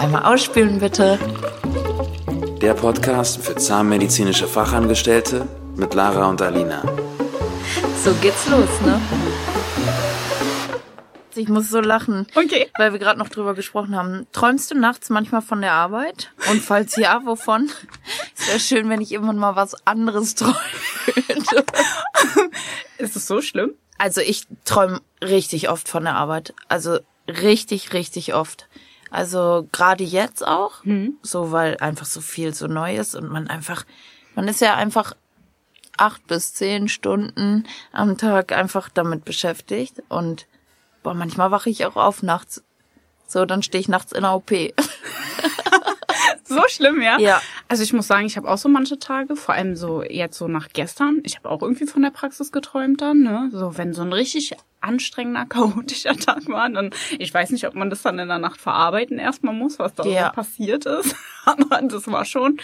Einmal ausspülen bitte. Der Podcast für zahnmedizinische Fachangestellte mit Lara und Alina. So geht's los, ne? Ich muss so lachen. Okay. Weil wir gerade noch drüber gesprochen haben. Träumst du nachts manchmal von der Arbeit? Und falls ja, wovon? Es wäre schön, wenn ich irgendwann mal was anderes träume. Ist es so schlimm? Also ich träume richtig oft von der Arbeit. Also richtig, richtig oft. Also gerade jetzt auch, so weil einfach so viel so neu ist und man einfach, man ist ja einfach acht bis zehn Stunden am Tag einfach damit beschäftigt und boah, manchmal wache ich auch auf nachts. So, dann stehe ich nachts in der OP. So schlimm, ja? Ja. Also ich muss sagen, ich habe auch so manche Tage, vor allem so jetzt so nach gestern. Ich habe auch irgendwie von der Praxis geträumt dann, ne? So wenn so ein richtig anstrengender, chaotischer Tag war, dann ich weiß nicht, ob man das dann in der Nacht verarbeiten erstmal muss, was da Ja. so passiert ist. Aber das war schon.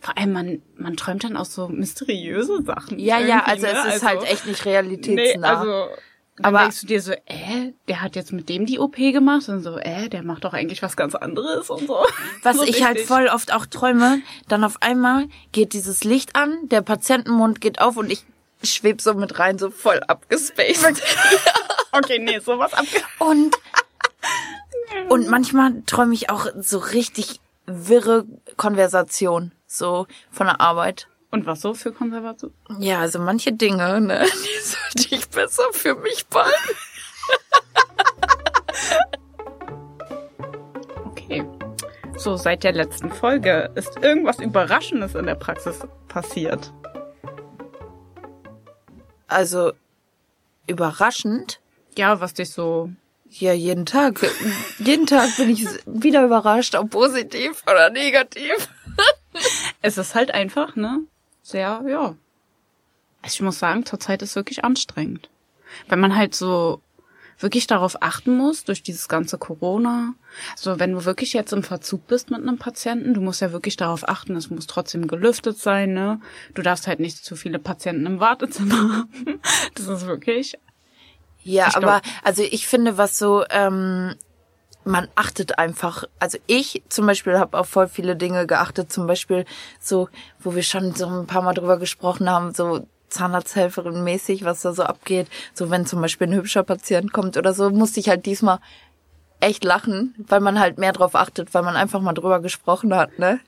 Vor allem man man träumt dann auch so mysteriöse Sachen. Ja, ja, also es ne? ist halt echt nicht realitätsnah. Nee, also dann Aber- denkst du dir so, äh, der hat jetzt mit dem die OP gemacht und so, äh, der macht doch eigentlich was ganz anderes und so. Was so ich halt richtig. voll oft auch träume, dann auf einmal geht dieses Licht an, der Patientenmund geht auf und ich schweb so mit rein, so voll abgespaced. Okay, nee, sowas ab. Und, und manchmal träume ich auch so richtig wirre Konversation, so von der Arbeit. Und was so für Konservation? Ja, also manche Dinge, ne, die sollte ich besser für mich behalten. Okay. So, seit der letzten Folge ist irgendwas Überraschendes in der Praxis passiert. Also, überraschend. Ja, was dich so. Ja, jeden Tag. jeden Tag bin ich wieder überrascht, ob positiv oder negativ. Es ist halt einfach, ne? Sehr, ja. Also Ich muss sagen, zurzeit ist wirklich anstrengend. Weil man halt so wirklich darauf achten muss, durch dieses ganze Corona. So, wenn du wirklich jetzt im Verzug bist mit einem Patienten, du musst ja wirklich darauf achten, es muss trotzdem gelüftet sein, ne? Du darfst halt nicht zu viele Patienten im Wartezimmer haben. Das ist wirklich Ja, Ich aber glaub- also ich finde, was so, ähm, man achtet einfach. Also ich zum Beispiel habe auf voll viele Dinge geachtet. Zum Beispiel so, wo wir schon so ein paar Mal drüber gesprochen haben, so Zahnarzthelferin mäßig, was da so abgeht. So wenn zum Beispiel ein hübscher Patient kommt oder so, musste ich halt diesmal echt lachen, weil man halt mehr drauf achtet, weil man einfach mal drüber gesprochen hat, ne?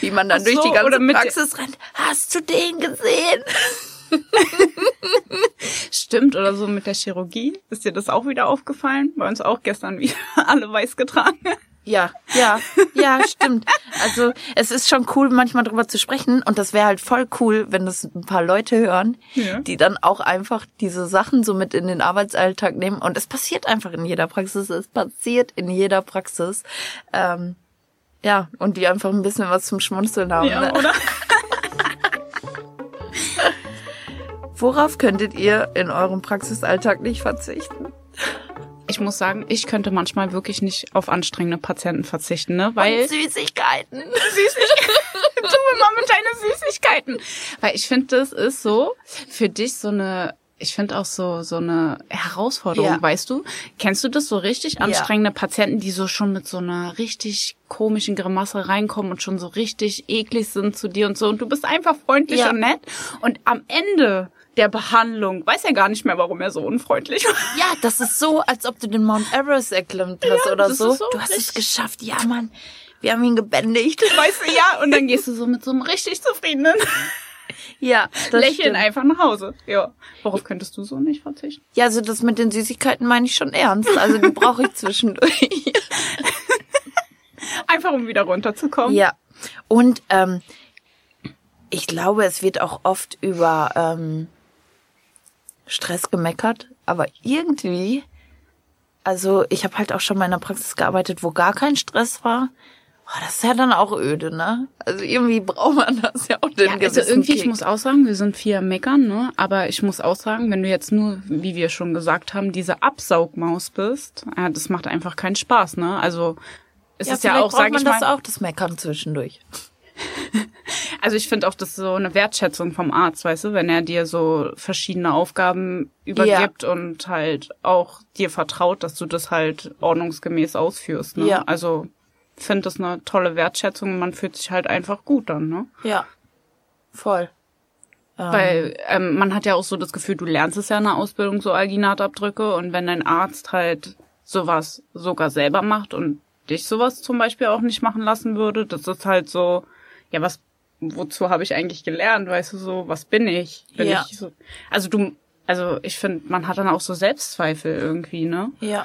Wie man dann Ach durch so, die ganze oder mit- Praxis rennt. Hast du den gesehen? stimmt oder so mit der Chirurgie. Ist dir das auch wieder aufgefallen? Bei uns auch gestern wieder alle weiß getragen. Ja, ja, ja, stimmt. Also es ist schon cool, manchmal drüber zu sprechen und das wäre halt voll cool, wenn das ein paar Leute hören, Ja. die dann auch einfach diese Sachen so mit in den Arbeitsalltag nehmen und es passiert einfach in jeder Praxis, es passiert in jeder Praxis. Ähm, ja, und die einfach ein bisschen was zum Schmunzeln haben. Ja, ne? oder? Worauf könntet ihr in eurem Praxisalltag nicht verzichten? Ich muss sagen, ich könnte manchmal wirklich nicht auf anstrengende Patienten verzichten, ne? Weil Süßigkeiten. du immer mit deinen Süßigkeiten. Weil ich finde, das ist so für dich so eine ich finde auch so so eine Herausforderung, Ja. weißt du? Kennst du das so richtig anstrengende Patienten, die so schon mit so einer richtig komischen Grimasse reinkommen und schon so richtig eklig sind zu dir und so und du bist einfach freundlich Ja. und nett und am Ende der Behandlung weiß er gar nicht mehr, warum er so unfreundlich war. Ja, das ist so, als ob du den Mount Everest erklimmt hast Ja, oder so. so Du hast es geschafft. Ja, Mann. Wir haben ihn gebändigt. Weißt du, ja, und dann gehst du so mit so einem richtig zufriedenen Ja, Lächeln stimmt. einfach nach Hause. Ja. Worauf könntest du so nicht verzichten? Ja, also das mit den Süßigkeiten meine ich schon ernst. Also die brauche ich zwischendurch. Einfach um wieder runterzukommen. ja. Und ähm, ich glaube, es wird auch oft über ähm, Stress gemeckert, aber irgendwie, also ich habe halt auch schon mal in einer Praxis gearbeitet, wo gar kein Stress war. Oh, das ist ja dann auch öde, ne? Also irgendwie braucht man das ja auch den Ja, also irgendwie, ich Kick. muss auch sagen, wir sind viel am Meckern, ne? Aber ich muss auch sagen, wenn du jetzt nur, wie wir schon gesagt haben, diese Absaugmaus bist, ja, das macht einfach keinen Spaß, ne? Also es ja, ist ja auch, braucht sag man ich das mal, auch, das Meckern zwischendurch. also ich finde auch, das ist so eine Wertschätzung vom Arzt, weißt du, wenn er dir so verschiedene Aufgaben übergibt und halt auch dir vertraut, dass du das halt ordnungsgemäß ausführst, ne? Ja. Also finde das eine tolle Wertschätzung und man fühlt sich halt einfach gut dann, ne? Ja. Voll. Weil ähm, man hat ja auch so das Gefühl, du lernst es ja in der Ausbildung, so Alginatabdrücke. Und wenn dein Arzt halt sowas sogar selber macht und dich sowas zum Beispiel auch nicht machen lassen würde, das ist halt so, ja, was, wozu habe ich eigentlich gelernt? Weißt du, so, was bin ich? Bin Ja. ich so, also du, also ich finde, man hat dann auch so Selbstzweifel irgendwie, ne? Ja.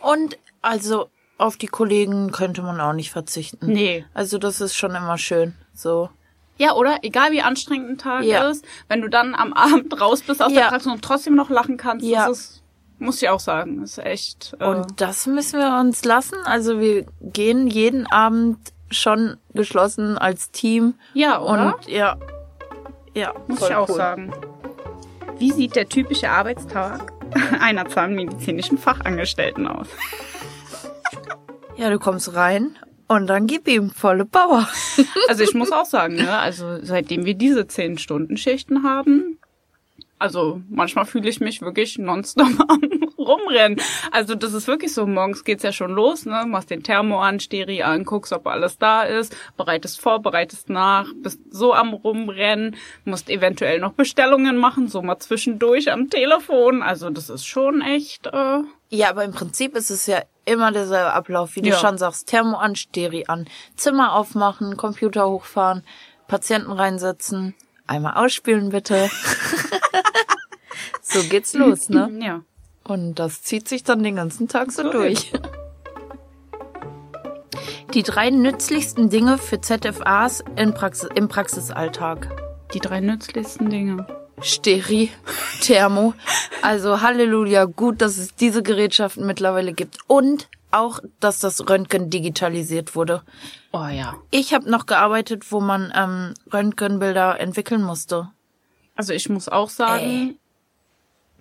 Und also auf die Kollegen könnte man auch nicht verzichten. Nee. Also das ist schon immer schön. So. Ja, oder? Egal wie anstrengend ein Tag Ja. ist, wenn du dann am Abend raus bist aus der Ja. Praxis und trotzdem noch lachen kannst, Ja. das ist, muss ich auch sagen, ist echt. Äh, Und das müssen wir uns lassen. Also wir gehen jeden Abend schon geschlossen als Team. ja, oder? Und ja. Ja, Muss ich auch cool. sagen. Wie sieht der typische Arbeitstag einer zahnmedizinischen Fachangestellten aus? Ja, du kommst rein und dann gib ihm volle Power. Also ich muss auch sagen, ne, also seitdem wir diese 10-Stunden-Schichten haben, also manchmal fühle ich mich wirklich nonstop am rumrennen. Also das ist wirklich so, morgens geht's ja schon los, ne, machst den Thermo an, Steri an, guckst, ob alles da ist, bereitest vor, bereitest nach, bist so am rumrennen, musst eventuell noch Bestellungen machen, so mal zwischendurch am Telefon. Also das ist schon echt, äh, Ja, aber im Prinzip ist es ja immer derselbe Ablauf, wie du Ja. schon sagst. Thermo an, Steri an, Zimmer aufmachen, Computer hochfahren, Patienten reinsetzen, einmal ausspielen bitte. so geht's los, ne? ja. Und das zieht sich dann den ganzen Tag so durch. Die drei nützlichsten Dinge für ZFAs Praxis, im Praxisalltag. Die drei nützlichsten Dinge. Steri, Thermo. Also Halleluja, gut, dass es diese Gerätschaften mittlerweile gibt. Und auch, dass das Röntgen digitalisiert wurde. Oh ja. Ich habe noch gearbeitet, wo man ähm, Röntgenbilder entwickeln musste. Also ich muss auch sagen,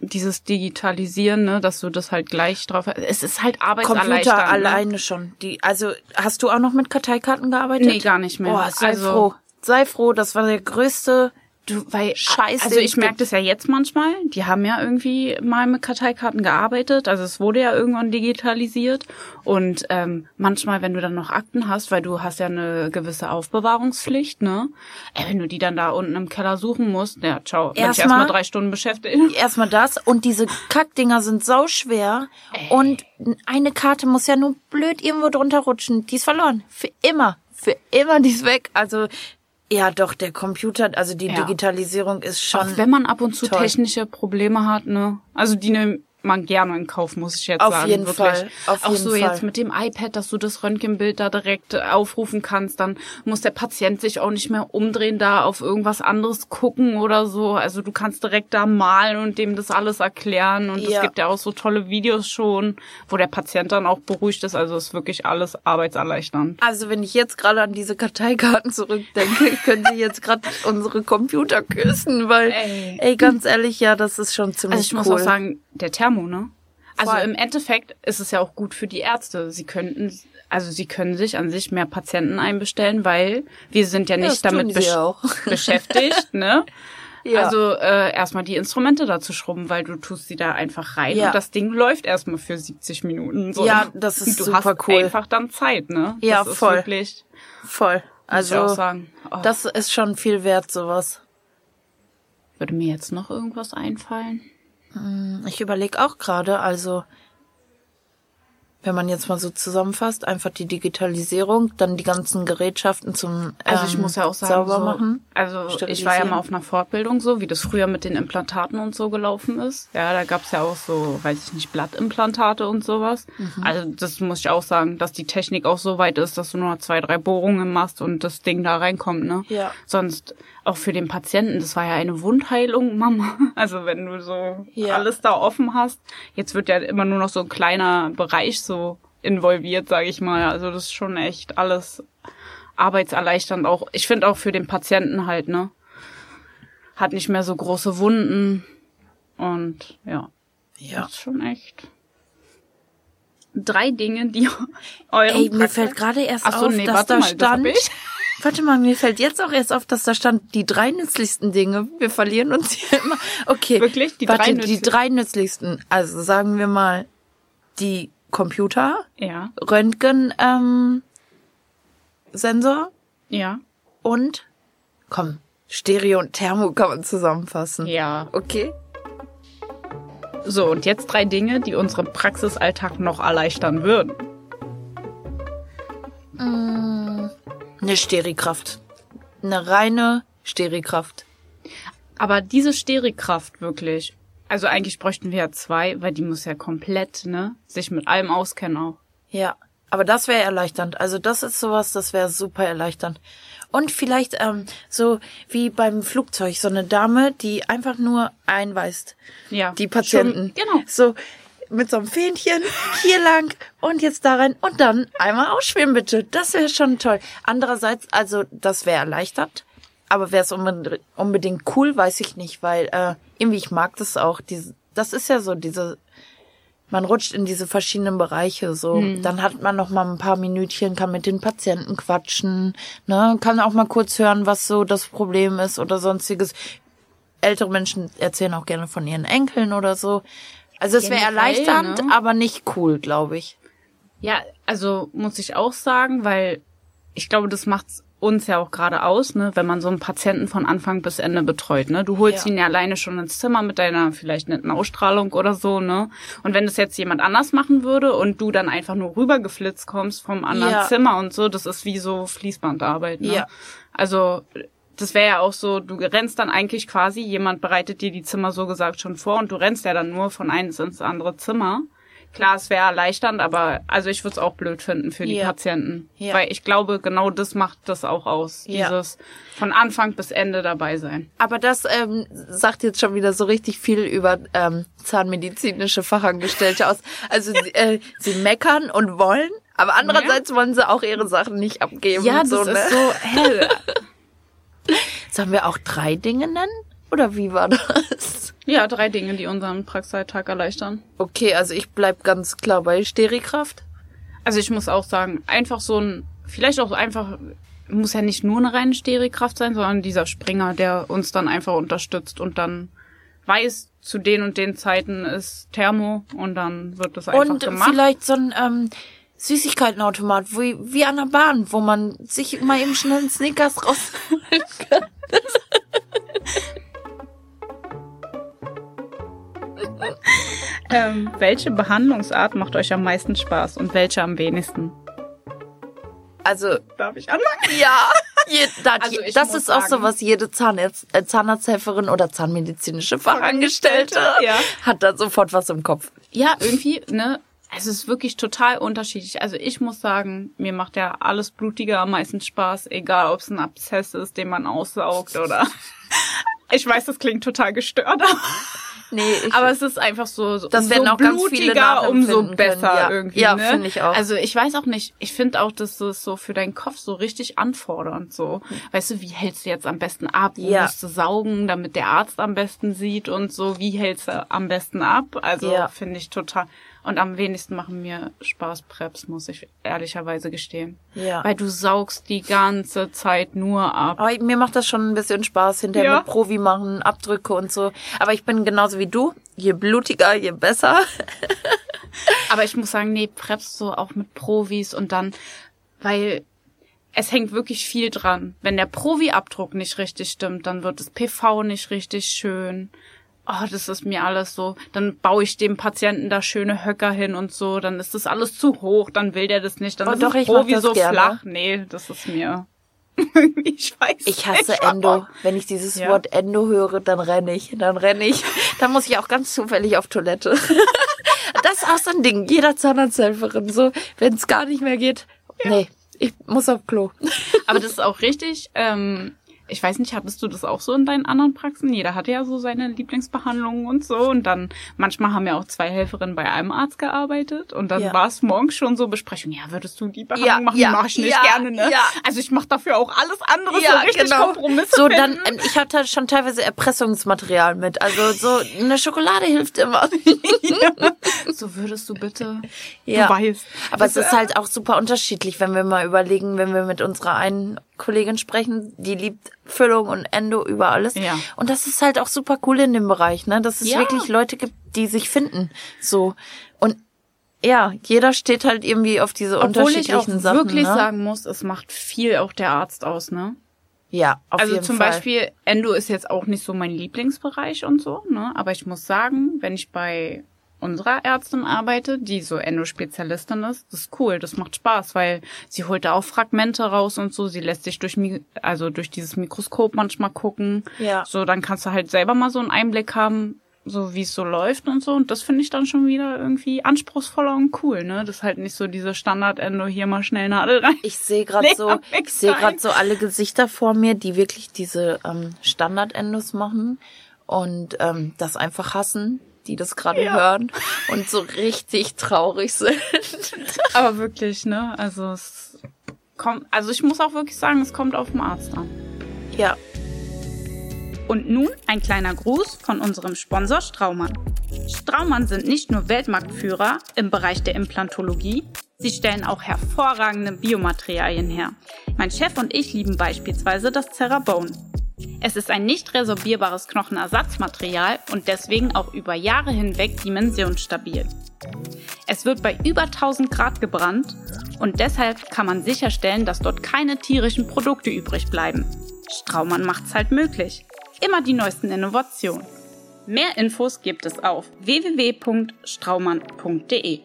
dieses Digitalisieren, ne, dass du das halt gleich drauf. Es ist halt arbeitserleichternd. Computer ne? alleine schon. Die, also hast du auch noch mit Karteikarten gearbeitet? Nee, gar nicht mehr. Oh, sei Also- froh. Sei froh, das war der größte Du, weil, Scheiß, also ich merke das ja jetzt manchmal. Die haben ja irgendwie mal mit Karteikarten gearbeitet. Also es wurde ja irgendwann digitalisiert. Und ähm, manchmal, wenn du dann noch Akten hast, weil du hast ja eine gewisse Aufbewahrungspflicht, ne? Ey, wenn du die dann da unten im Keller suchen musst, ja, ciao. Bin ich Erstmal- drei Stunden beschäftigt. erstmal das und diese Kackdinger sind sau schwer und eine Karte muss ja nur blöd irgendwo drunter rutschen. Die ist verloren. Für immer. Für immer, die ist weg. Also, ja doch, der Computer, also die Ja. Digitalisierung ist schon Auch wenn man ab und zu toll. technische Probleme hat, ne? Also die nimmt man gerne in Kauf, muss ich jetzt Auf sagen. jeden wirklich. Fall, auf Auch jeden so Fall. jetzt mit dem iPad, dass du das Röntgenbild da direkt äh, aufrufen kannst, dann muss der Patient sich auch nicht mehr umdrehen, da auf irgendwas anderes gucken oder so. Also du kannst direkt da malen und dem das alles erklären. Und es Ja. gibt ja auch so tolle Videos schon, wo der Patient dann auch beruhigt ist. Also ist wirklich alles arbeitserleichternd. Also wenn ich jetzt gerade an diese Karteikarten zurückdenke, können Sie jetzt gerade unsere Computer küssen, weil, Ey. ey. ganz ehrlich, ja, das ist schon ziemlich Also ich muss cool. auch sagen, der Thermo, ne? Also im Endeffekt ist es ja auch gut für die Ärzte. Sie könnten, also sie können sich an sich mehr Patienten einbestellen, weil wir sind ja Ja, nicht das tun damit besch auch. beschäftigt, ne? Ja. Also äh, erstmal die Instrumente da zu schrubben, weil du tust sie da einfach rein Ja. und das Ding läuft erstmal für 70 Minuten. So. Ja, das ist du super hast cool. einfach dann Zeit, ne? Ja, das ist voll. Wirklich, Voll. muss ich auch Also, sagen. Oh, das ist schon viel wert, sowas. würde mir jetzt noch irgendwas einfallen. Ich überlege auch gerade, also wenn man jetzt mal so zusammenfasst, einfach die Digitalisierung, dann die ganzen Gerätschaften zum Also ich ähm, muss ja auch sagen, sauber so, machen. also ich war ja mal auf einer Fortbildung so, wie das früher mit den Implantaten und so gelaufen ist. Ja, da gab's ja auch so, weiß ich nicht, Blattimplantate und sowas. Mhm. Also das muss ich auch sagen, dass die Technik auch so weit ist, dass du nur zwei, drei Bohrungen machst und das Ding da reinkommt, ne? Ja. Sonst auch für den Patienten, das war ja eine Wundheilung, Mama. Also wenn du so Ja. alles da offen hast. Jetzt wird ja immer nur noch so ein kleiner Bereich so involviert, sage ich mal. Also das ist schon echt alles arbeitserleichternd auch. Ich finde auch für den Patienten halt, ne? Hat nicht mehr so große Wunden. Und ja, Ja. das ist schon echt. Drei Dinge, die eurem Ey, mir Praxis- fällt gerade erst Ach so, auf, nee, dass da mal, das stand. ich. Warte mal, mir fällt jetzt auch erst auf, dass da stand die drei nützlichsten Dinge. Wir verlieren uns hier immer. Okay. Wirklich? Die Warte, drei die nützlichsten? drei nützlichsten. Also sagen wir mal die Computer, Ja. Röntgen, ähm, Sensor Ja. und komm, Stereo und Thermo kann man zusammenfassen. Ja. Okay. So, und jetzt drei Dinge, die unseren Praxisalltag noch erleichtern würden. Eine Sterikraft. Eine reine Sterikraft. Aber diese Sterikraft wirklich, also eigentlich bräuchten wir ja zwei, weil die muss ja komplett, ne, sich mit allem auskennen auch. Ja, aber das wäre erleichternd. Also das ist sowas, das wäre super erleichternd. Und vielleicht ähm, so wie beim Flugzeug, so eine Dame, die einfach nur einweist. Ja. Die Patienten. Schon, genau. So mit so einem Fähnchen hier lang und jetzt da rein und dann einmal ausschwimmen bitte. Das wäre schon toll. Andererseits, also das wäre erleichternd. Aber wäre es unbedingt, cool, weiß ich nicht, weil äh, irgendwie ich mag das auch. Diese, das ist ja so diese man rutscht in diese verschiedenen Bereiche so. Dann hat man noch mal ein paar Minütchen, kann mit den Patienten quatschen, ne, kann auch mal kurz hören, was so das Problem ist oder sonstiges. Ältere Menschen erzählen auch gerne von ihren Enkeln oder so. Also es wäre erleichternd, ne? aber nicht cool, glaube ich. Ja, also muss ich auch sagen, weil ich glaube, das macht's uns ja auch gerade aus, ne, wenn man so einen Patienten von Anfang bis Ende betreut, ne. Du holst Ja. ihn ja alleine schon ins Zimmer mit deiner vielleicht netten Ausstrahlung oder so, ne. Und wenn das jetzt jemand anders machen würde und du dann einfach nur rübergeflitzt kommst vom anderen Ja. Zimmer und so, das ist wie so Fließbandarbeit, ne. Ja. Also das wäre ja auch so, du rennst dann eigentlich quasi, jemand bereitet dir die Zimmer so gesagt schon vor und du rennst ja dann nur von eins ins andere Zimmer. Klar, es wäre erleichternd, aber also ich würde es auch blöd finden für die Ja. Patienten. Ja. Weil ich glaube, genau das macht das auch aus. Ja. Dieses von Anfang bis Ende dabei sein. Aber das ähm, sagt jetzt schon wieder so richtig viel über ähm, zahnmedizinische Fachangestellte aus. Also sie, äh, sie meckern und wollen, aber andererseits wollen sie auch ihre Sachen nicht abgeben. Ja, das so, ist ne? so hell. Sollen wir auch drei Dinge nennen? Oder wie war das? ja, drei Dinge, die unseren Praxisalltag erleichtern. Okay, also ich bleib ganz klar bei Sterikraft. Also ich muss auch sagen, einfach so ein, vielleicht auch einfach, muss ja nicht nur eine reine Sterekraft sein, sondern dieser Springer, der uns dann einfach unterstützt und dann weiß, zu den und den Zeiten ist Thermo und dann wird das einfach Und gemacht. vielleicht so ein ähm, Süßigkeitenautomat, wie, wie an der Bahn, wo man sich mal eben schnell einen Snickers rausholen kann. Ähm, welche Behandlungsart macht euch am meisten Spaß und welche am wenigsten? Also, Darf ich anfangen? ja, je, das, Also das ist auch so, sagen- was jede Zahnärzt, äh, Zahnarzthelferin oder zahnmedizinische Fachangestellte Fachangestellte, ja. hat da sofort was im Kopf. Ja, irgendwie, ne? Es ist wirklich total unterschiedlich. Also ich muss sagen, mir macht ja alles Blutige am meisten Spaß, egal ob es ein Abszess ist, den man aussaugt oder. Ich weiß, das klingt total gestört, Nee, ich, aber es ist einfach so, so Das werden so auch ganz viele blutiger, umso besser können, ja. irgendwie. Ja, ne? finde ich auch. Also ich weiß auch nicht, ich finde auch, dass das so für deinen Kopf so richtig anfordernd so. Weißt du, wie hältst du jetzt am besten ab? Wo Ja. musst du saugen, damit der Arzt am besten sieht und so? Wie hältst du am besten ab? Also Ja. finde ich total. Und am wenigsten machen mir Spaß Preps, muss ich ehrlicherweise gestehen. Ja. Weil du saugst die ganze Zeit nur ab. aber mir macht das schon ein bisschen Spaß, hinterher Ja. mit Provi machen, Abdrücke und so. Aber ich bin genauso wie du. Je blutiger, je besser. Aber ich muss sagen, nee, Preps so auch mit Provis und dann, weil es hängt wirklich viel dran. Wenn der Provi-Abdruck nicht richtig stimmt, dann wird das PV nicht richtig schön. Oh, das ist mir alles so. Dann baue ich dem Patienten da schöne Höcker hin und so. Dann ist das alles zu hoch. Dann will der das nicht. Dann Oh, ist doch, ich Provi so gerne. flach. Nee, das ist mir. ich weiß. Ich hasse nicht, Endo. Wenn ich dieses Ja. Wort Endo höre, dann renne ich. Dann renne ich. Dann muss ich auch ganz zufällig auf Toilette. Das ist auch so ein Ding. Jeder Zahnarzthelferin. So, wenn es gar nicht mehr geht. Nee, ich muss auf Klo. Aber das ist auch richtig. Ähm, ich weiß nicht, hattest du das auch so in deinen anderen Praxen? Jeder hatte ja so seine Lieblingsbehandlungen und so. Und dann, manchmal haben ja auch zwei Helferinnen bei einem Arzt gearbeitet. Und dann Ja. war es morgens schon so Besprechung. Ja, würdest du die Behandlung Ja, machen? ja, Mach ich nicht ja, gerne, ne? ja. Also ich mache dafür auch alles andere, so richtig Kompromisse genau. So, dann, finden. ähm, ich hatte schon teilweise Erpressungsmaterial mit. Also so eine Schokolade hilft immer. So würdest du bitte. Ja. Du weißt. Aber es ist halt auch super unterschiedlich, wenn wir mal überlegen, wenn wir mit unserer einen Kollegin sprechen, die liebt Füllung und Endo über alles. Ja. Und das ist halt auch super cool in dem Bereich, ne? Dass es Ja. wirklich Leute gibt, die sich finden. So. Und ja, jeder steht halt irgendwie auf diese Obwohl ich auch unterschiedlichen Sachen. wirklich ne? sagen muss, es macht viel auch der Arzt aus, ne? ja, auf also jeden zum Fall. Beispiel, Endo ist jetzt auch nicht so mein Lieblingsbereich und so, ne? Aber ich muss sagen, wenn ich bei unserer Ärztin arbeite, die so Endo-Spezialistin ist, das ist cool, das macht Spaß, weil sie holt da auch Fragmente raus und so, sie lässt sich durch, also durch dieses Mikroskop manchmal gucken. Ja. So, dann kannst du halt selber mal so einen Einblick haben, so wie es so läuft und so. Und das finde ich dann schon wieder irgendwie anspruchsvoller und cool, ne? Das ist halt nicht so diese Standard-Endo, hier mal schnell Nadel rein. Ich sehe gerade so, ich sehe gerade so alle Gesichter vor mir, die wirklich diese ähm, Standard-Endos machen und ähm, das einfach hassen, die das gerade hören und so richtig traurig sind. Aber wirklich, ne? Also es kommt, also ich muss auch wirklich sagen, es kommt auf den Arzt an. ja, Und nun ein kleiner Gruß von unserem Sponsor Straumann. Straumann sind nicht nur Weltmarktführer im Bereich der Implantologie, sie stellen auch hervorragende Biomaterialien her. Mein Chef und ich lieben beispielsweise das Cerabone. Es ist ein nicht resorbierbares Knochenersatzmaterial und deswegen auch über Jahre hinweg dimensionsstabil. Es wird bei über 1000 Grad gebrannt und deshalb kann man sicherstellen, dass dort keine tierischen Produkte übrig bleiben. Straumann macht's halt möglich. Immer die neuesten Innovationen. Mehr Infos gibt es auf www.straumann.de.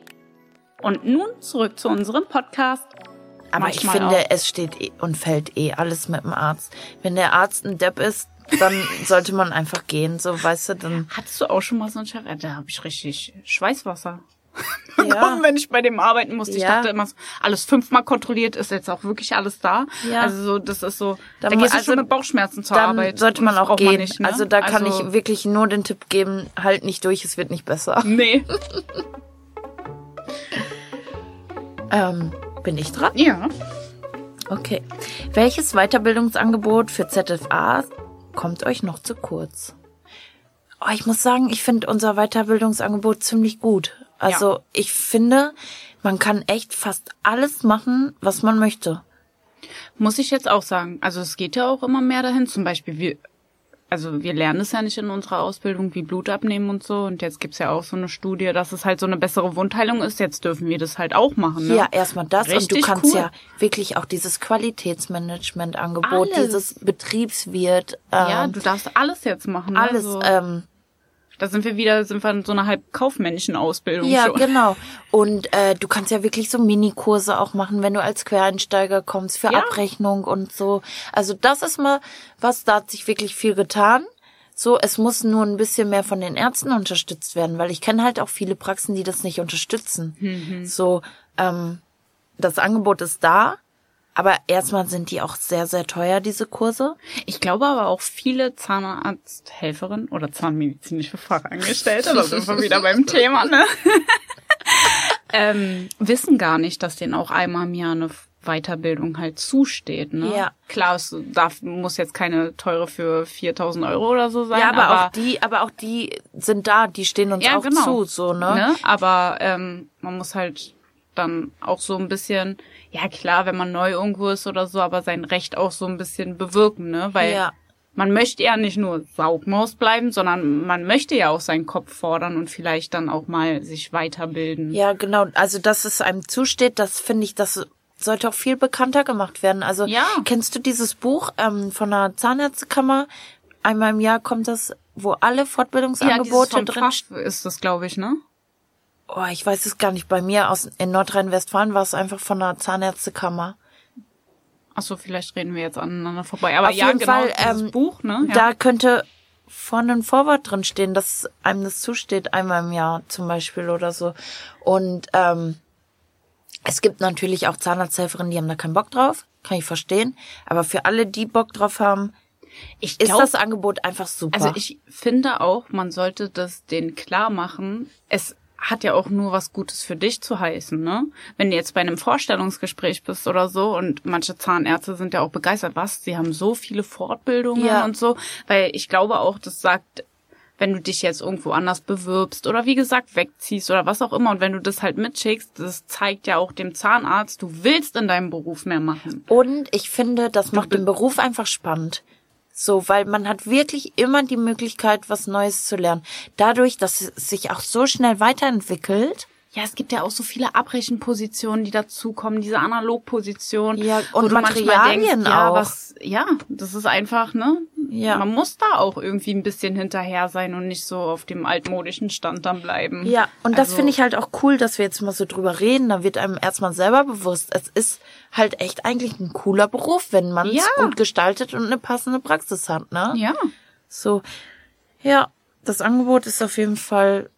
Und nun zurück zu unserem Podcast. Aber ich finde, auch. es steht eh und fällt eh alles mit dem Arzt. Wenn der Arzt ein Depp ist, dann sollte man einfach gehen, so weißt du, dann Hattest du auch schon mal so einen Chef? Da habe ich richtig Schweißwasser. ja. wenn ich bei dem arbeiten musste. Ich Ja. dachte immer, so, alles fünfmal kontrolliert, ist jetzt auch wirklich alles da. Ja. Also so, das ist so, da, Dann gehst du also schon mit Bauchschmerzen zur dann Arbeit. sollte man auch gehen. nicht, ne? Also da kann Also, ich wirklich nur den Tipp geben, halt nicht durch, es wird nicht besser. Nee. Ähm, bin ich dran? Ja. Okay. Welches Weiterbildungsangebot für ZFA kommt euch noch zu kurz? Oh, ich muss sagen, ich finde unser Weiterbildungsangebot ziemlich gut. Also Ja. ich finde, man kann echt fast alles machen, was man möchte. Muss ich jetzt auch sagen. Also es geht ja auch immer mehr dahin. Zum Beispiel, wir, also wir lernen es ja nicht in unserer Ausbildung, wie Blut abnehmen und so. Und jetzt gibt's ja auch so eine Studie, dass es halt so eine bessere Wundheilung ist. Jetzt dürfen wir das halt auch machen. Ne? Ja, erstmal das und du Richtig kannst cool. ja wirklich auch dieses Qualitätsmanagement-Angebot, dieses Betriebswirt, ähm, Ja, du darfst alles jetzt machen. Ne? alles. So, Ähm, da sind wir wieder, sind wir in so einer halb kaufmännischen Ausbildung Ja, schon. genau. Und äh, du kannst ja wirklich so Minikurse auch machen, wenn du als Quereinsteiger kommst, für Ja. Abrechnung und so. Also das ist mal was, da hat sich wirklich viel getan. So, es muss nur ein bisschen mehr von den Ärzten unterstützt werden, weil ich kenne halt auch viele Praxen, die das nicht unterstützen. Mhm. So, ähm, das Angebot ist da, aber erstmal sind die auch sehr, sehr teuer, diese Kurse. Ich glaube aber auch viele Zahnarzthelferinnen oder zahnmedizinische Fachangestellte, da sind wir wieder beim Thema, ne? ähm, wissen gar nicht, dass denen auch einmal im Jahr eine Weiterbildung halt zusteht, ne? Ja. Klar, es darf, muss jetzt keine teure für 4000 Euro oder so sein, Ja, aber, aber auch die, aber auch die sind da, die stehen uns Ja, auch genau. zu, so, ne? ne? Aber ähm, man muss halt dann auch so ein bisschen, ja klar, wenn man neu irgendwo ist oder so, aber sein Recht auch so ein bisschen bewirken, ne? Weil Ja. man möchte ja nicht nur Saugmaus bleiben, sondern man möchte ja auch seinen Kopf fordern und vielleicht dann auch mal sich weiterbilden. Ja, genau. Also, dass es einem zusteht, das finde ich, das sollte auch viel bekannter gemacht werden. Also, Ja. kennst du dieses Buch ähm, von der Zahnärztekammer? Einmal im Jahr kommt das, wo alle Ja, Fortbildungsangebote vom drin ist das, glaube ich, ne? Oh, ich weiß es gar nicht. Bei mir aus in Nordrhein-Westfalen war es einfach von der Zahnärztekammer. Ach so, vielleicht reden wir jetzt aneinander vorbei. Aber Auf ja, jeden genau, Fall, ähm, Buch, ne? Ja. Da könnte vorne ein Vorwort drin stehen, dass einem das zusteht, einmal im Jahr zum Beispiel oder so. Und ähm, es gibt natürlich auch Zahnarzthelferinnen, die haben da keinen Bock drauf, kann ich verstehen. Aber für alle, die Bock drauf haben, ich ist glaub, das Angebot einfach super. Also ich finde auch, man sollte das denen klar machen. Es hat ja auch nur was Gutes für dich zu heißen, ne? Wenn du jetzt bei einem Vorstellungsgespräch bist oder so und manche Zahnärzte sind ja auch begeistert, was? Sie haben so viele Fortbildungen Ja. und so, weil ich glaube auch, das sagt, wenn du dich jetzt irgendwo anders bewirbst oder wie gesagt wegziehst oder was auch immer und wenn du das halt mitschickst, das zeigt ja auch dem Zahnarzt, du willst in deinem Beruf mehr machen. Und ich finde, das macht den Beruf einfach spannend. So, weil man hat wirklich immer die Möglichkeit, was Neues zu lernen. Dadurch, dass es sich auch so schnell weiterentwickelt, Ja, es gibt ja auch so viele Abrechenpositionen, die dazukommen, diese Analogposition. Ja, und Materialien ja, auch. Was, ja, das ist einfach, ne? Ja. Man muss da auch irgendwie ein bisschen hinterher sein und nicht so auf dem altmodischen Stand dann bleiben. Ja, und das Also- finde ich halt auch cool, dass wir jetzt mal so drüber reden. Da wird einem erstmal selber bewusst, es ist halt echt eigentlich ein cooler Beruf, wenn man es Ja. gut gestaltet und eine passende Praxis hat, ne? Ja. So, ja, das Angebot ist auf jeden Fall,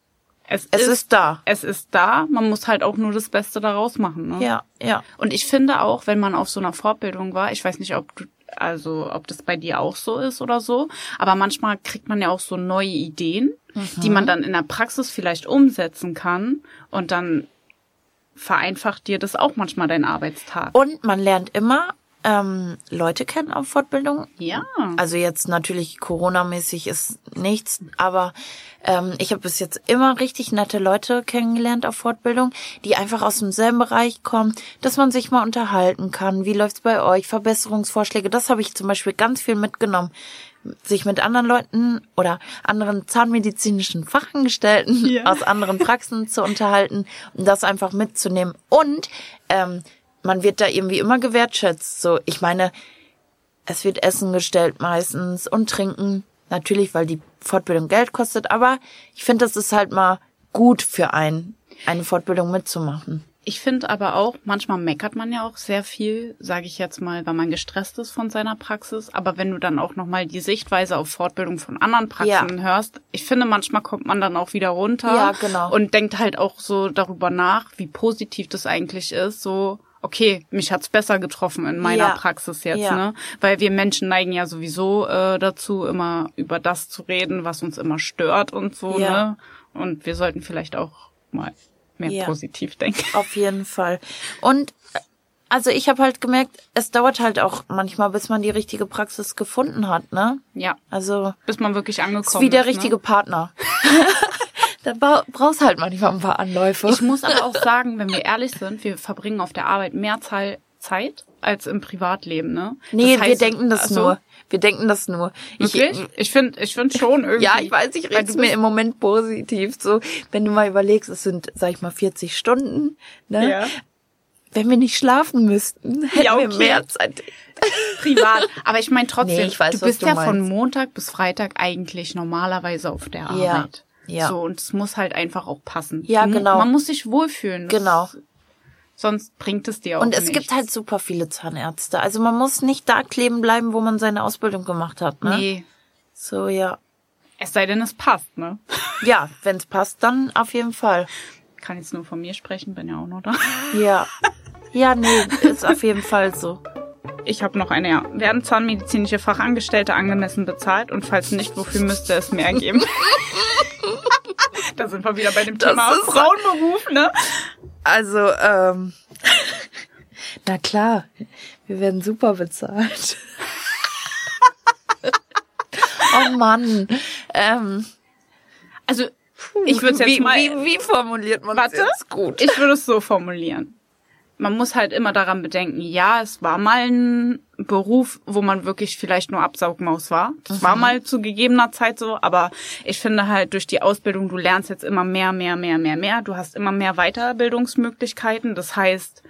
Es, es ist, da. Es ist da. Man muss halt auch nur das Beste daraus machen, ne? Ja, ja. Und ich finde auch, wenn man auf so einer Fortbildung war, ich weiß nicht, ob du, also ob das bei dir auch so ist oder so, aber manchmal kriegt man ja auch so neue Ideen, die man dann in der Praxis vielleicht umsetzen kann. Und dann vereinfacht dir das auch manchmal deinen Arbeitstag. Und man lernt immer ähm, Leute kennen auf Fortbildung. ja. Also jetzt natürlich Corona-mäßig ist nichts, aber ähm, ich habe bis jetzt immer richtig nette Leute kennengelernt auf Fortbildung, die einfach aus demselben Bereich kommen, dass man sich mal unterhalten kann. Wie läuft's bei euch? Verbesserungsvorschläge, das habe ich zum Beispiel ganz viel mitgenommen. Sich mit anderen Leuten oder anderen zahnmedizinischen Fachangestellten Ja. aus anderen Praxen zu unterhalten und das einfach mitzunehmen. Und ähm, man wird da irgendwie immer gewertschätzt. So, ich meine, es wird Essen gestellt meistens und Trinken. Natürlich, weil die Fortbildung Geld kostet, aber ich finde, das ist halt mal gut für einen, eine Fortbildung mitzumachen. Ich finde aber auch, manchmal meckert man ja auch sehr viel, sage ich jetzt mal, weil man gestresst ist von seiner Praxis. Aber wenn du dann auch nochmal die Sichtweise auf Fortbildung von anderen Praxen Ja. hörst, ich finde, manchmal kommt man dann auch wieder runter Ja, genau. und denkt halt auch so darüber nach, wie positiv das eigentlich ist. So, okay, mich hat's besser getroffen in meiner Ja. Praxis jetzt, Ja. ne? Weil wir Menschen neigen ja sowieso äh, dazu, immer über das zu reden, was uns immer stört und so, Ja. ne? Und wir sollten vielleicht auch mal mehr positiv denken. Auf jeden Fall. Und äh, also ich habe halt gemerkt, es dauert halt auch manchmal, bis man die richtige Praxis gefunden hat, ne? Ja, Also bis man wirklich angekommen ist wie der ist, richtige Ne? Partner. da bra- brauchst halt manchmal ein paar Anläufe. Ich muss aber auch sagen, wenn wir ehrlich sind, wir verbringen auf der Arbeit mehr Zeit als im Privatleben, ne? nee, Das wir heißt- denken das Ach so, nur. Wir denken das nur. Ich, Wirklich? Ich finde, ich finde schon irgendwie. Ja, ich weiß, ich rede mir im Moment positiv. So, wenn du mal überlegst, es sind, sag ich mal, 40 Stunden. Ne? Ja. Wenn wir nicht schlafen müssten, hätten Ja, wir okay. mehr Zeit. privat. Aber ich meine trotzdem, Nee, ich weiß, du bist du ja von meinst. Montag bis Freitag eigentlich normalerweise auf der Arbeit. ja. So, und es muss halt einfach auch passen. Ja, mu- genau. Man muss sich wohlfühlen. Genau. Sonst bringt es dir auch Und es nichts. gibt halt super viele Zahnärzte. Also man muss nicht da kleben bleiben, wo man seine Ausbildung gemacht hat. Ne? Nee. So, ja. Es sei denn, es passt, ne? Ja, wenn's passt, dann auf jeden Fall. Kann jetzt nur von mir sprechen, bin ja auch noch da. Ja. Ja, nee, ist auf jeden Fall so. Ich habe noch eine, ja. Werden zahnmedizinische Fachangestellte angemessen bezahlt? Und falls nicht, wofür müsste es mehr geben? da sind wir wieder bei dem Das Thema Frauenberuf, ne? Also, ähm, na klar, wir werden super bezahlt. oh Mann. Ähm, Also, ich würde jetzt wie, mal... wie, wie formuliert man das Warte, jetzt gut? ich würde es so formulieren. Man muss halt immer daran bedenken, ja, es war mal ein Beruf, wo man wirklich vielleicht nur Absaugmaus war. Das war mal zu gegebener Zeit so, aber ich finde halt durch die Ausbildung, du lernst jetzt immer mehr, mehr, mehr, mehr, mehr. Du hast immer mehr Weiterbildungsmöglichkeiten. Das heißt,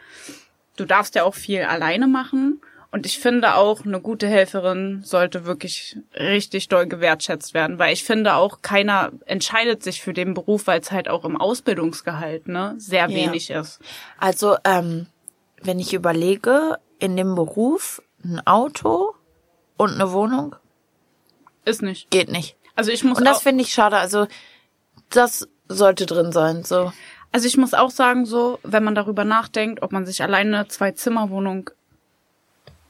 du darfst ja auch viel alleine machen. Und ich finde auch, eine gute Helferin sollte wirklich richtig doll gewertschätzt werden, weil ich finde auch, keiner entscheidet sich für den Beruf, weil es halt auch im Ausbildungsgehalt ne, sehr Ja. wenig ist. Also, ähm, wenn ich überlege, in dem Beruf ein Auto und eine Wohnung Ist nicht. geht nicht. Also ich muss Und das finde ich schade. Also, das sollte drin sein. So. also ich muss auch sagen, so, wenn man darüber nachdenkt, ob man sich alleine eine Zwei-Zimmer-Wohnung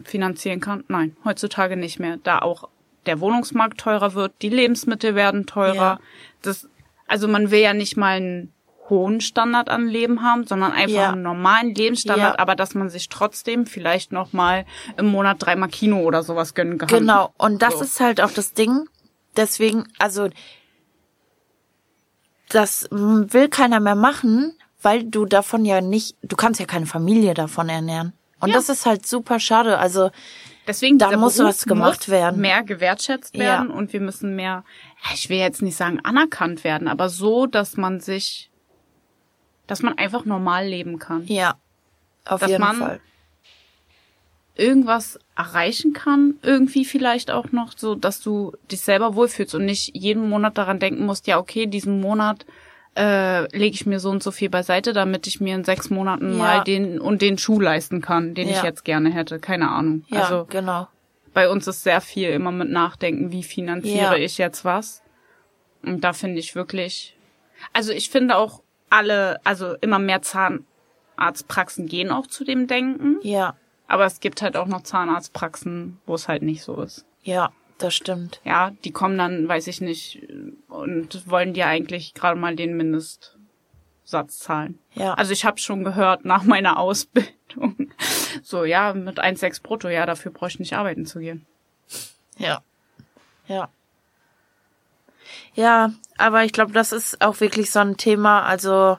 finanzieren kann, nein, heutzutage nicht mehr, da auch der Wohnungsmarkt teurer wird, die Lebensmittel werden teurer. Ja. Das, also man will ja nicht mal einen hohen Standard an Leben haben, sondern einfach Ja. einen normalen Lebensstandard, Ja. aber dass man sich trotzdem vielleicht noch mal im Monat dreimal Kino oder sowas gönnen kann. Genau. Und das So. ist halt auch das Ding. Deswegen, also, das will keiner mehr machen, weil du davon ja nicht, du kannst ja keine Familie davon ernähren. Und Ja. das ist halt super schade. Also, Deswegen Da muss Beruf was gemacht muss werden. Mehr gewertschätzt Ja. werden und wir müssen mehr, ja, ich will jetzt nicht sagen anerkannt werden, aber so, dass man sich, dass man einfach normal leben kann. Ja. Auf Dass jeden man- Fall. Irgendwas erreichen kann, irgendwie vielleicht auch noch, so dass du dich selber wohlfühlst und nicht jeden Monat daran denken musst, ja, okay, diesen Monat äh, lege ich mir so und so viel beiseite, damit ich mir in sechs Monaten Ja. mal den und den Schuh leisten kann, den ich Ja. jetzt gerne hätte. Keine Ahnung. Ja, Also genau. bei uns ist sehr viel immer mit Nachdenken, wie finanziere Ja. ich jetzt was. Und da finde ich wirklich, also ich finde auch alle, also immer mehr Zahnarztpraxen gehen auch zu dem Denken, Ja, aber es gibt halt auch noch Zahnarztpraxen, wo es halt nicht so ist. Das stimmt. Ja, die kommen dann, weiß ich nicht, und wollen dir eigentlich gerade mal den Mindestsatz zahlen. Ja. Also ich habe schon gehört nach meiner Ausbildung, so ja, mit 1,6 brutto, ja, dafür brauche ich nicht arbeiten zu gehen. Ja. Ja. Ja, aber ich glaube, das ist auch wirklich so ein Thema, also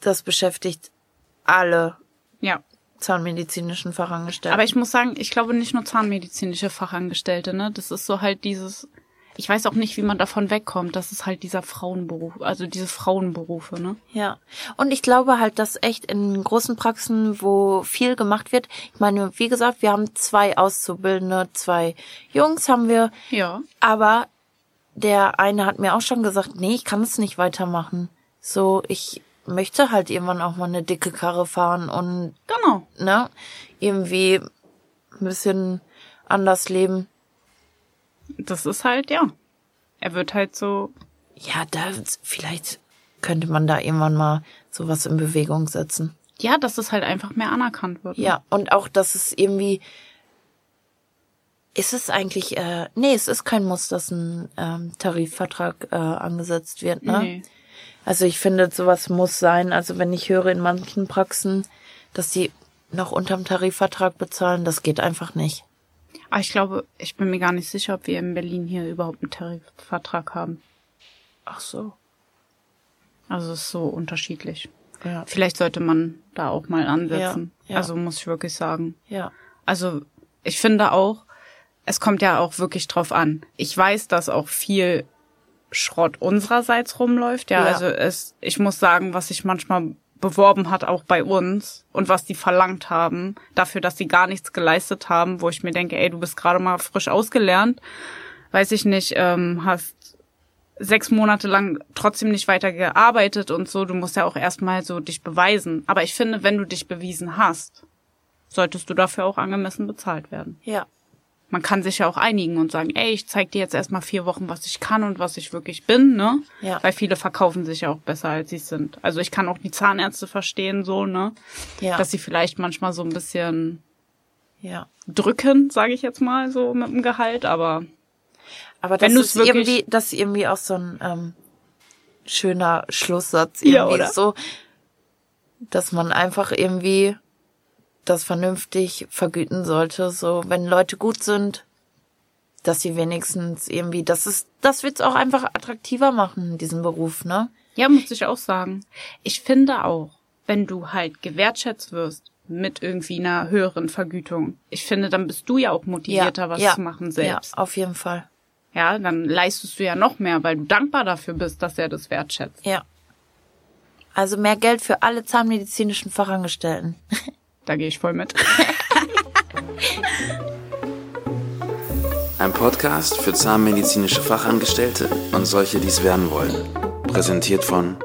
das beschäftigt alle Ja, zahnmedizinischen Fachangestellten. Aber ich muss sagen, ich glaube nicht nur zahnmedizinische Fachangestellte, ne? Das ist so halt dieses, ich weiß auch nicht, wie man davon wegkommt. Das ist halt dieser Frauenberuf, also diese Frauenberufe, ne? Ja. Und ich glaube halt, dass echt in großen Praxen, wo viel gemacht wird, ich meine, wie gesagt, wir haben zwei Auszubildende, zwei Jungs haben wir, Ja. aber der eine hat mir auch schon gesagt, nee, ich kann es nicht weitermachen. So, ich möchte halt irgendwann auch mal eine dicke Karre fahren und, Genau. ne, irgendwie ein bisschen anders leben. Das ist halt, ja. Er wird halt so, Ja, da, vielleicht könnte man da irgendwann mal sowas in Bewegung setzen. ja, dass es halt einfach mehr anerkannt wird. ne? Ja, und auch, dass es irgendwie. Ist es eigentlich, äh, nee, es ist kein Muss, dass ein ähm, Tarifvertrag äh, angesetzt wird, ne? Nee. Also ich finde, sowas muss sein. Also wenn ich höre in manchen Praxen, dass die noch unterm Tarifvertrag bezahlen, das geht einfach nicht. Aber ich glaube, ich bin mir gar nicht sicher, ob wir in Berlin hier überhaupt einen Tarifvertrag haben. Ach so. Also es ist so unterschiedlich. Ja. Vielleicht sollte man da auch mal ansetzen. Ja, ja. Also muss ich wirklich sagen. Ja. Also ich finde auch, es kommt ja auch wirklich drauf an. Ich weiß, dass auch viel Schrott unsererseits rumläuft. Ja, Ja. also es, ich muss sagen, was sich manchmal beworben hat, auch bei uns und was die verlangt haben, dafür, dass sie gar nichts geleistet haben, wo ich mir denke, ey, du bist gerade mal frisch ausgelernt, weiß ich nicht, ähm, hast sechs Monate lang trotzdem nicht weiter gearbeitet und so, du musst ja auch erstmal so dich beweisen. Aber ich finde, wenn du dich bewiesen hast, solltest du dafür auch angemessen bezahlt werden. Ja. Man kann sich ja auch einigen und sagen, ey, ich zeig dir jetzt erstmal vier Wochen, was ich kann und was ich wirklich bin, ne? Ja. Weil viele verkaufen sich ja auch besser, als sie sind. Also ich kann auch die Zahnärzte verstehen, so, ne? Ja. Dass sie vielleicht manchmal so ein bisschen ja. drücken, sage ich jetzt mal, so mit dem Gehalt, aber Aber das Wenn ist irgendwie, das ist irgendwie auch so ein ähm, schöner Schlusssatz Ja, irgendwie oder? so, dass man einfach irgendwie das vernünftig vergüten sollte. So, wenn Leute gut sind, dass sie wenigstens irgendwie, das ist, das wird's auch einfach attraktiver machen, diesen Beruf, ne? Ja, muss ich auch sagen. Ich finde auch, wenn du halt gewertschätzt wirst mit irgendwie einer höheren Vergütung, ich finde, dann bist du ja auch motivierter, was zu machen selbst. Ja, auf jeden Fall. Ja, dann leistest du ja noch mehr, weil du dankbar dafür bist, dass er das wertschätzt. Ja. Also mehr Geld für alle zahnmedizinischen Fachangestellten. Da gehe ich voll mit. Ein Podcast für zahnmedizinische Fachangestellte und solche, die es werden wollen. Präsentiert von!